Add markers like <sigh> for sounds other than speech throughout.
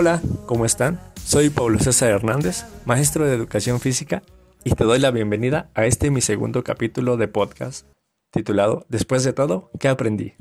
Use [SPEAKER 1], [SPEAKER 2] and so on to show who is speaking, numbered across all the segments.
[SPEAKER 1] Hola, ¿cómo están? Soy Pablo César Hernández, maestro de educación física, y te doy la bienvenida a este mi segundo capítulo de podcast, titulado Después de todo, ¿qué aprendí?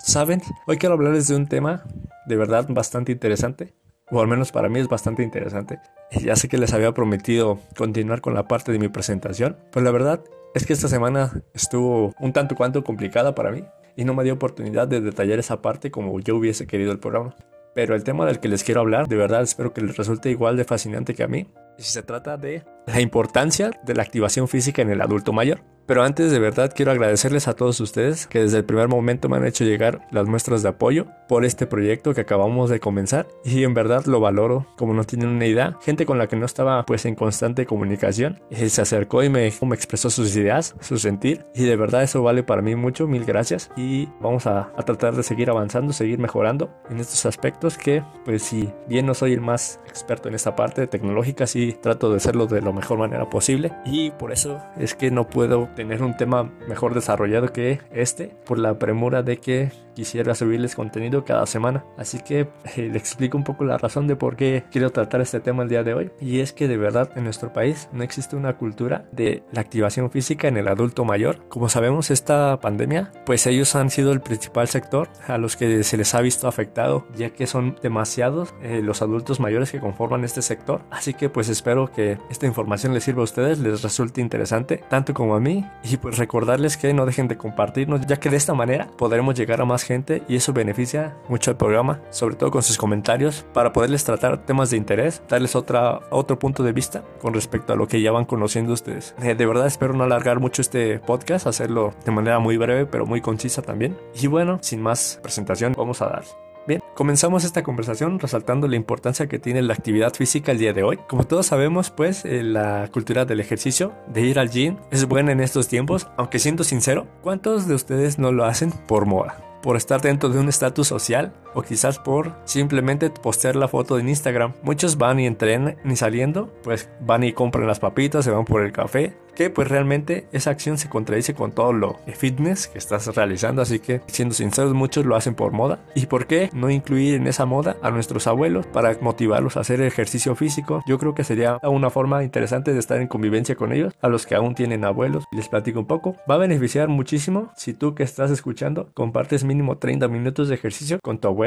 [SPEAKER 1] Saben, hoy quiero hablarles de un tema de verdad bastante interesante, o al menos para mí es bastante interesante. Ya sé que les había prometido continuar con la parte de mi presentación, pero la verdad es que esta semana estuvo un tanto cuanto complicada para mí y no me dio oportunidad de detallar esa parte como yo hubiese querido el programa. Pero el tema del que les quiero hablar, de verdad espero que les resulte igual de fascinante que a mí. Y se trata de la importancia de la activación física en el adulto mayor. Pero antes de verdad quiero agradecerles a todos ustedes que desde el primer momento me han hecho llegar las muestras de apoyo por este proyecto que acabamos de comenzar y en verdad lo valoro como no tienen una idea. Gente con la que no estaba pues en constante comunicación eh, se acercó y me, me, expresó sus ideas, su sentir y de verdad eso vale para mí mucho, mil gracias y vamos a, a tratar de seguir avanzando, seguir mejorando en estos aspectos que pues si bien no soy el más experto en esta parte tecnológica, sí trato de hacerlo de la mejor manera posible. Y por eso es que no puedo tener un tema mejor desarrollado que este por la premura de que quisiera subirles contenido cada semana. Así que eh, le explico un poco la razón de por qué quiero tratar este tema el día de hoy. Y es que de verdad en nuestro país no existe una cultura de la activación física en el adulto mayor. Como sabemos, esta pandemia, pues ellos han sido el principal sector a los que se les ha visto afectado, ya que son demasiados eh, los adultos mayores que conforman este sector. Así que pues espero que esta información les sirva a ustedes, les resulte interesante, tanto como a mí y pues recordarles que no dejen de compartirnos, ya que de esta manera podremos llegar a más gente y eso beneficia mucho al programa, sobre todo con sus comentarios, para poderles tratar temas de interés, darles otra, otro punto de vista con respecto a lo que ya van conociendo ustedes. Eh, de verdad espero no alargar mucho este podcast, hacerlo de manera muy breve pero muy concisa también. Y bueno, sin más presentación, vamos a dar. Bien, comenzamos esta conversación resaltando la importancia que tiene la actividad física el día de hoy. Como todos sabemos, pues eh, la cultura del ejercicio, de ir al gym, es buena en estos tiempos, aunque siendo sincero, ¿cuántos de ustedes no lo hacen por moda? Por estar dentro de un estatus social o quizás por simplemente postear la foto en Instagram. Muchos van y entrenan ni saliendo, pues van y compran las papitas, se van por el café que pues realmente esa acción se contradice con todo lo fitness que estás realizando, así que siendo sinceros muchos lo hacen por moda. ¿Y por qué no incluir en esa moda a nuestros abuelos para motivarlos a hacer ejercicio físico? Yo creo que sería una forma interesante de estar en convivencia con ellos, a los que aún tienen abuelos. Les platico un poco. Va a beneficiar muchísimo si tú que estás escuchando compartes mínimo 30 minutos de ejercicio con tu abuelo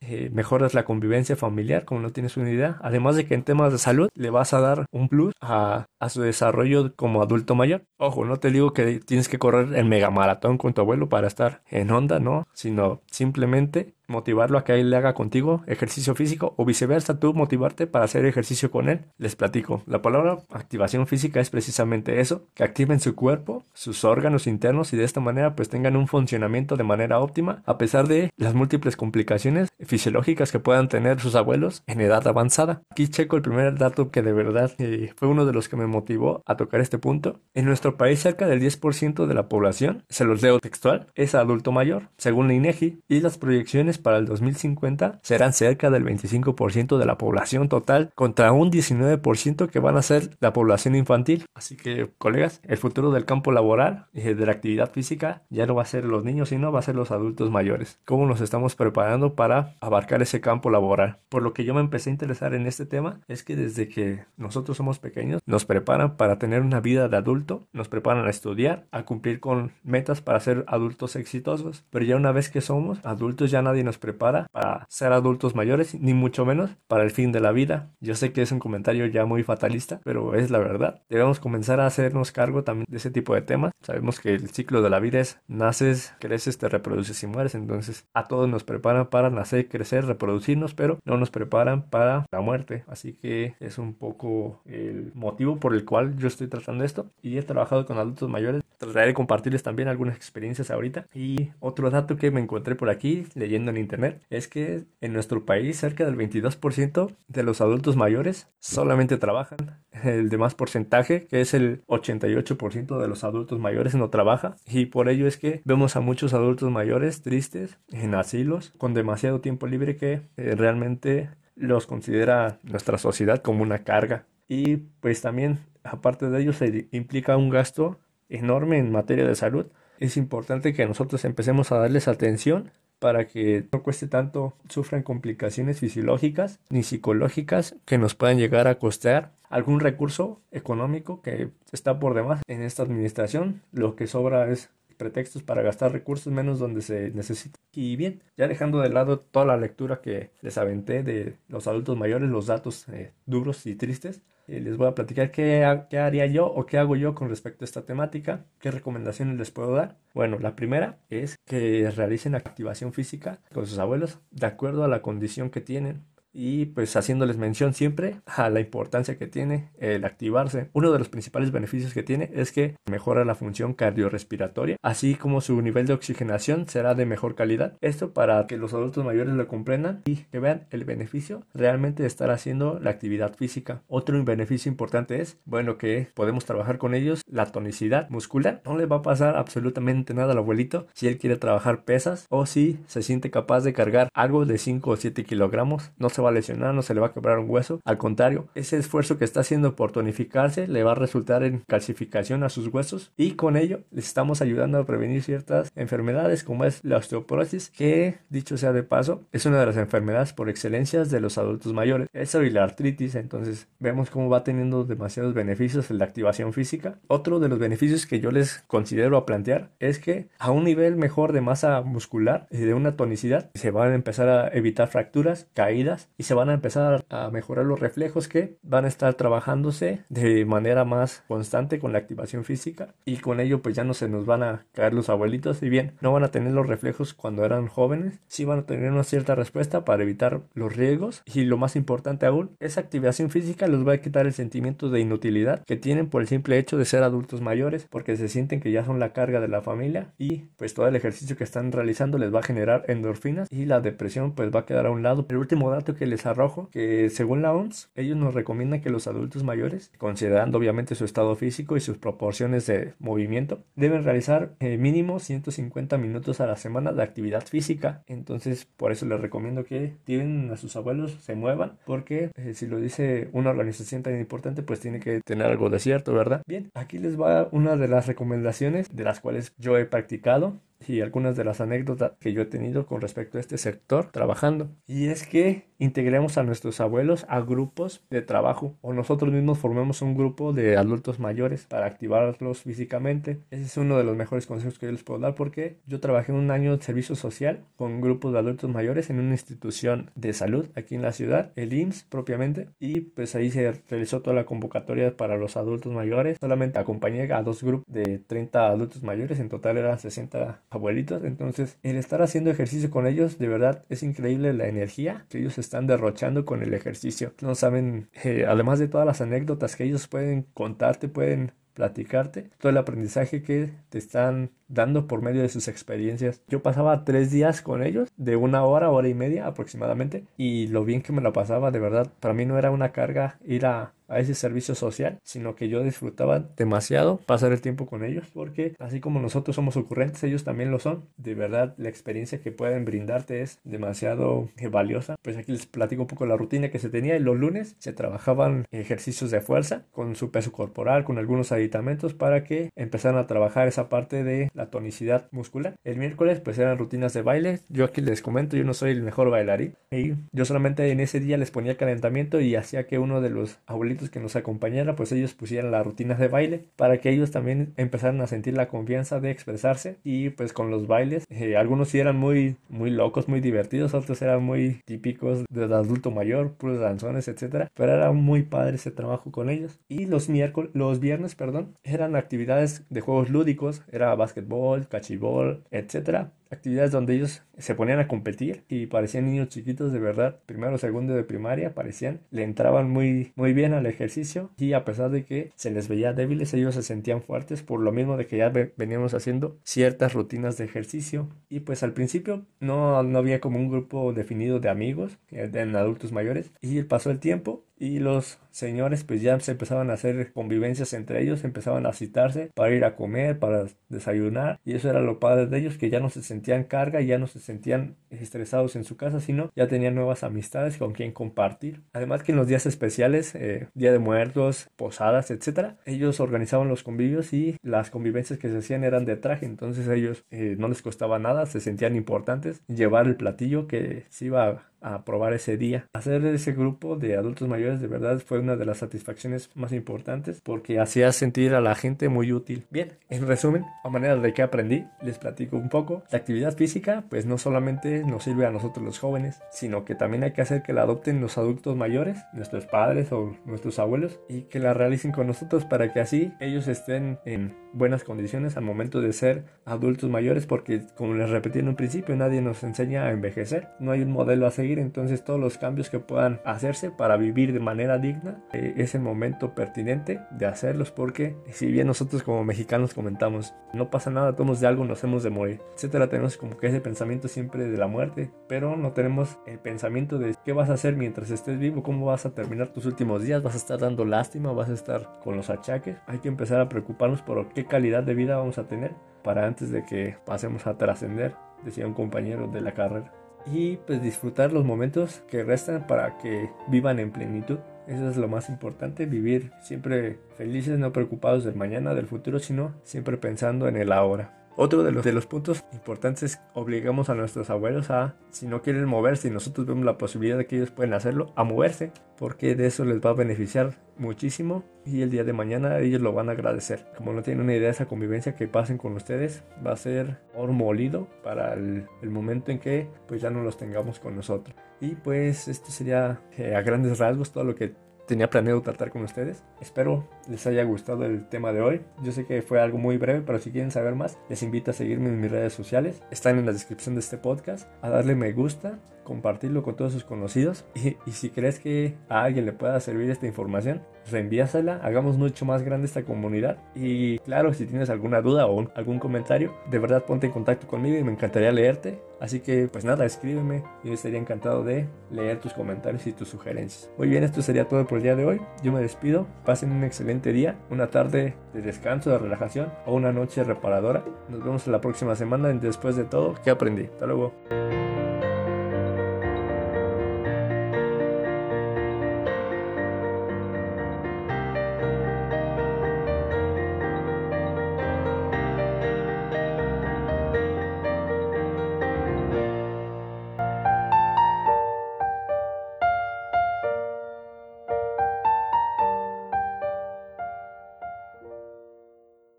[SPEAKER 1] eh, mejoras la convivencia familiar, como no tienes una idea. Además de que en temas de salud le vas a dar un plus a, a, su desarrollo como adulto mayor. Ojo, no te digo que tienes que correr el mega maratón con tu abuelo para estar en onda, no, sino simplemente motivarlo a que él le haga contigo ejercicio físico o viceversa, tú motivarte para hacer ejercicio con él. Les platico, la palabra activación física es precisamente eso, que activen su cuerpo, sus órganos internos y de esta manera pues tengan un funcionamiento de manera óptima a pesar de las múltiples complicaciones fisiológicas que puedan tener sus abuelos en edad avanzada. Aquí checo el primer dato que de verdad eh, fue uno de los que me motivó a tocar este punto. En nuestro país cerca del 10% de la población, se los leo textual, es adulto mayor, según la INEGI, y las proyecciones para el 2050 serán cerca del 25% de la población total contra un 19% que van a ser la población infantil. Así que, colegas, el futuro del campo laboral y de la actividad física ya no va a ser los niños, sino va a ser los adultos mayores. ¿Cómo nos estamos preparando para abarcar ese campo laboral? Por lo que yo me empecé a interesar en este tema es que desde que nosotros somos pequeños nos preparan para tener una vida de adulto, nos preparan a estudiar, a cumplir con metas para ser adultos exitosos, pero ya una vez que somos adultos ya nadie nos prepara para ser adultos mayores, ni mucho menos para el fin de la vida. Yo sé que es un comentario ya muy fatalista, pero es la verdad. Debemos comenzar a hacernos cargo también de ese tipo de temas. Sabemos que el ciclo de la vida es naces, creces, te reproduces y mueres. Entonces a todos nos preparan para nacer, crecer, reproducirnos, pero no nos preparan para la muerte. Así que es un poco el motivo por el cual yo estoy tratando esto. Y he trabajado con adultos mayores. Trataré de compartirles también algunas experiencias ahorita. Y otro dato que me encontré por aquí leyendo en internet es que en nuestro país cerca del 22% de los adultos mayores solamente trabajan. El demás porcentaje, que es el 88% de los adultos mayores, no trabaja. Y por ello es que vemos a muchos adultos mayores tristes en asilos con demasiado tiempo libre que eh, realmente los considera nuestra sociedad como una carga. Y pues también, aparte de ello, se implica un gasto enorme en materia de salud. Es importante que nosotros empecemos a darles atención para que no cueste tanto, sufran complicaciones fisiológicas ni psicológicas que nos puedan llegar a costear algún recurso económico que está por demás en esta administración. Lo que sobra es pretextos para gastar recursos menos donde se necesita. Y bien, ya dejando de lado toda la lectura que les aventé de los adultos mayores, los datos eh, duros y tristes, eh, les voy a platicar qué, qué, haría yo o qué hago yo con respecto a esta temática, qué recomendaciones les puedo dar. Bueno, la primera es que realicen activación física con sus abuelos de acuerdo a la condición que tienen y pues haciéndoles mención siempre a la importancia que tiene el activarse. Uno de los principales beneficios que tiene es que mejora la función cardiorrespiratoria, así como su nivel de oxigenación será de mejor calidad. Esto para que los adultos mayores lo comprendan y que vean el beneficio realmente de estar haciendo la actividad física. Otro beneficio importante es, bueno, que podemos trabajar con ellos la tonicidad muscular. No le va a pasar absolutamente nada al abuelito si él quiere trabajar pesas o si se siente capaz de cargar algo de 5 o 7 kilogramos. No va a lesionar, no se le va a quebrar un hueso. Al contrario, ese esfuerzo que está haciendo por tonificarse le va a resultar en calcificación a sus huesos y con ello les estamos ayudando a prevenir ciertas enfermedades como es la osteoporosis, que dicho sea de paso, es una de las enfermedades por excelencias de los adultos mayores. Eso y la artritis, entonces vemos cómo va teniendo demasiados beneficios en la activación física. Otro de los beneficios que yo les considero a plantear es que a un nivel mejor de masa muscular y de una tonicidad se van a empezar a evitar fracturas, caídas y se van a empezar a mejorar los reflejos que van a estar trabajándose de manera más constante con la activación física y con ello pues ya no se nos van a caer los abuelitos. Y bien no van a tener los reflejos cuando eran jóvenes sí van a tener una cierta respuesta para evitar los riesgos. Y lo más importante aún esa activación física les va a quitar el sentimiento de inutilidad que tienen por el simple hecho de ser adultos mayores porque se sienten que ya son la carga de la familia y pues todo el ejercicio que están realizando les va a generar endorfinas y la depresión pues va a quedar a un lado. El último dato que les arrojo que según la OMS, ellos nos recomiendan que los adultos mayores, considerando obviamente su estado físico y sus proporciones de movimiento, deben realizar eh, mínimo 150 minutos a la semana de actividad física. Entonces, por eso les recomiendo que tienen a sus abuelos, se muevan, porque eh, si lo dice una organización tan importante, pues tiene que tener algo de cierto, ¿verdad? Bien, aquí les va una de las recomendaciones de las cuales yo he practicado y algunas de las anécdotas que yo he tenido con respecto a este sector trabajando. Y es que integremos a nuestros abuelos a grupos de trabajo o nosotros mismos formemos un grupo de adultos mayores para activarlos físicamente. Ese es uno de los mejores consejos que yo les puedo dar porque yo trabajé un año de servicio social con grupos de adultos mayores en una institución de salud aquí en la ciudad, el IMSS propiamente, y pues ahí se realizó toda la convocatoria para los adultos mayores. Solamente acompañé a dos grupos de 30 adultos mayores, en total eran 60 abuelitos. Entonces, el estar haciendo ejercicio con ellos, de verdad es increíble la energía que ellos están derrochando con el ejercicio. No saben, eh, además de todas las anécdotas que ellos pueden contarte, pueden platicarte, todo el aprendizaje que te están dando por medio de sus experiencias. Yo pasaba tres días con ellos, de una hora, hora y media aproximadamente, y lo bien que me la pasaba, de verdad, para mí no era una carga ir a a ese servicio social, sino que yo disfrutaba demasiado pasar el tiempo con ellos, porque así como nosotros somos ocurrentes, ellos también lo son. De verdad, la experiencia que pueden brindarte es demasiado valiosa. Pues aquí les platico un poco la rutina que se tenía. Los lunes se trabajaban ejercicios de fuerza con su peso corporal, con algunos aditamentos para que empezaran a trabajar esa parte de la tonicidad muscular. El miércoles pues eran rutinas de baile. Yo aquí les comento, yo no soy el mejor bailarín. Y yo solamente en ese día les ponía calentamiento y hacía que uno de los abuelitos que nos acompañara, pues ellos pusieran las rutinas de baile para que ellos también empezaran a sentir la confianza de expresarse y pues con los bailes, eh, algunos sí eran muy, muy locos, muy divertidos, otros eran muy típicos del adulto mayor, puros danzones, etcétera, pero era muy padre ese trabajo con ellos. Y los miércoles, los viernes, perdón, eran actividades de juegos lúdicos, era básquetbol, cachibol, etcétera, actividades donde ellos se ponían a competir y parecían niños chiquitos de verdad, primero o segundo de primaria, parecían, le entraban muy, muy bien al ejercicio y a pesar de que se les veía débiles, ellos se sentían fuertes por lo mismo de que ya veníamos haciendo ciertas rutinas de ejercicio. Y pues al principio no, no había como un grupo definido de amigos en adultos mayores y pasó el tiempo y los señores pues ya se empezaban a hacer convivencias entre ellos, empezaban a citarse para ir a comer, para desayunar y eso era lo padre de ellos que ya no se sentían sentían carga, ya no se sentían estresados en su casa, sino ya tenían nuevas amistades con quien compartir. Además que en los días especiales, eh, Día de Muertos, posadas, etcétera, ellos organizaban los convivios y las convivencias que se hacían eran de traje, entonces ellos eh, no les costaba nada, se sentían importantes llevar el platillo que se iba a probar ese día. Hacer ese grupo de adultos mayores de verdad fue una de las satisfacciones más importantes porque hacía sentir a la gente muy útil. Bien, en resumen, a manera de que aprendí, les platico un poco. La actividad física pues no solamente nos sirve a nosotros los jóvenes, sino que también hay que hacer que la adopten los adultos mayores, nuestros padres o nuestros abuelos y que la realicen con nosotros para que así ellos estén en buenas condiciones al momento de ser adultos mayores porque como les repetí en un principio nadie nos enseña a envejecer. No hay un modelo a seguir entonces todos los cambios que puedan hacerse para vivir de manera digna eh, es el momento pertinente de hacerlos porque si bien nosotros como mexicanos comentamos no pasa nada todos de algo nos hemos de morir etcétera tenemos como que ese pensamiento siempre de la muerte pero no tenemos el pensamiento de qué vas a hacer mientras estés vivo cómo vas a terminar tus últimos días vas a estar dando lástima vas a estar con los achaques. Hay que empezar a preocuparnos por qué calidad de vida vamos a tener para antes de que pasemos a trascender, decía un compañero de la carrera. Y pues disfrutar los momentos que restan para que vivan en plenitud. Eso es lo más importante, vivir siempre felices, no preocupados del mañana, del futuro, sino siempre pensando en el ahora. Otro de los, de los puntos importantes obligamos a nuestros abuelos a, si no quieren moverse y nosotros vemos la posibilidad de que ellos pueden hacerlo, a moverse, porque de eso les va a beneficiar muchísimo y el día de mañana ellos lo van a agradecer. Como no tienen una idea de esa convivencia que pasen con ustedes, va a ser oro molido para el, momento en que pues ya no los tengamos con nosotros. Y pues esto sería eh, a grandes rasgos todo lo que tenía planeado tratar con ustedes. Espero les haya gustado el tema de hoy. Yo sé que fue algo muy breve, pero si quieren saber más, les invito a seguirme en mis redes sociales. Están en la descripción de este podcast. A darle me gusta, compartirlo con todos sus conocidos. <laughs> Y, si crees que a alguien le pueda servir esta información, reenvíasela. Hagamos mucho más grande esta comunidad. Y claro, si tienes alguna duda o algún comentario, de verdad ponte en contacto conmigo y me encantaría leerte. Así que pues nada, escríbeme. Yo estaría encantado de leer tus comentarios y tus sugerencias. Muy bien, esto sería todo por el día de hoy. Yo me despido. Pasen un excelente día, una tarde de descanso, de relajación o una noche reparadora. Nos vemos la próxima semana en Después de todo, ¿qué aprendí? Hasta luego.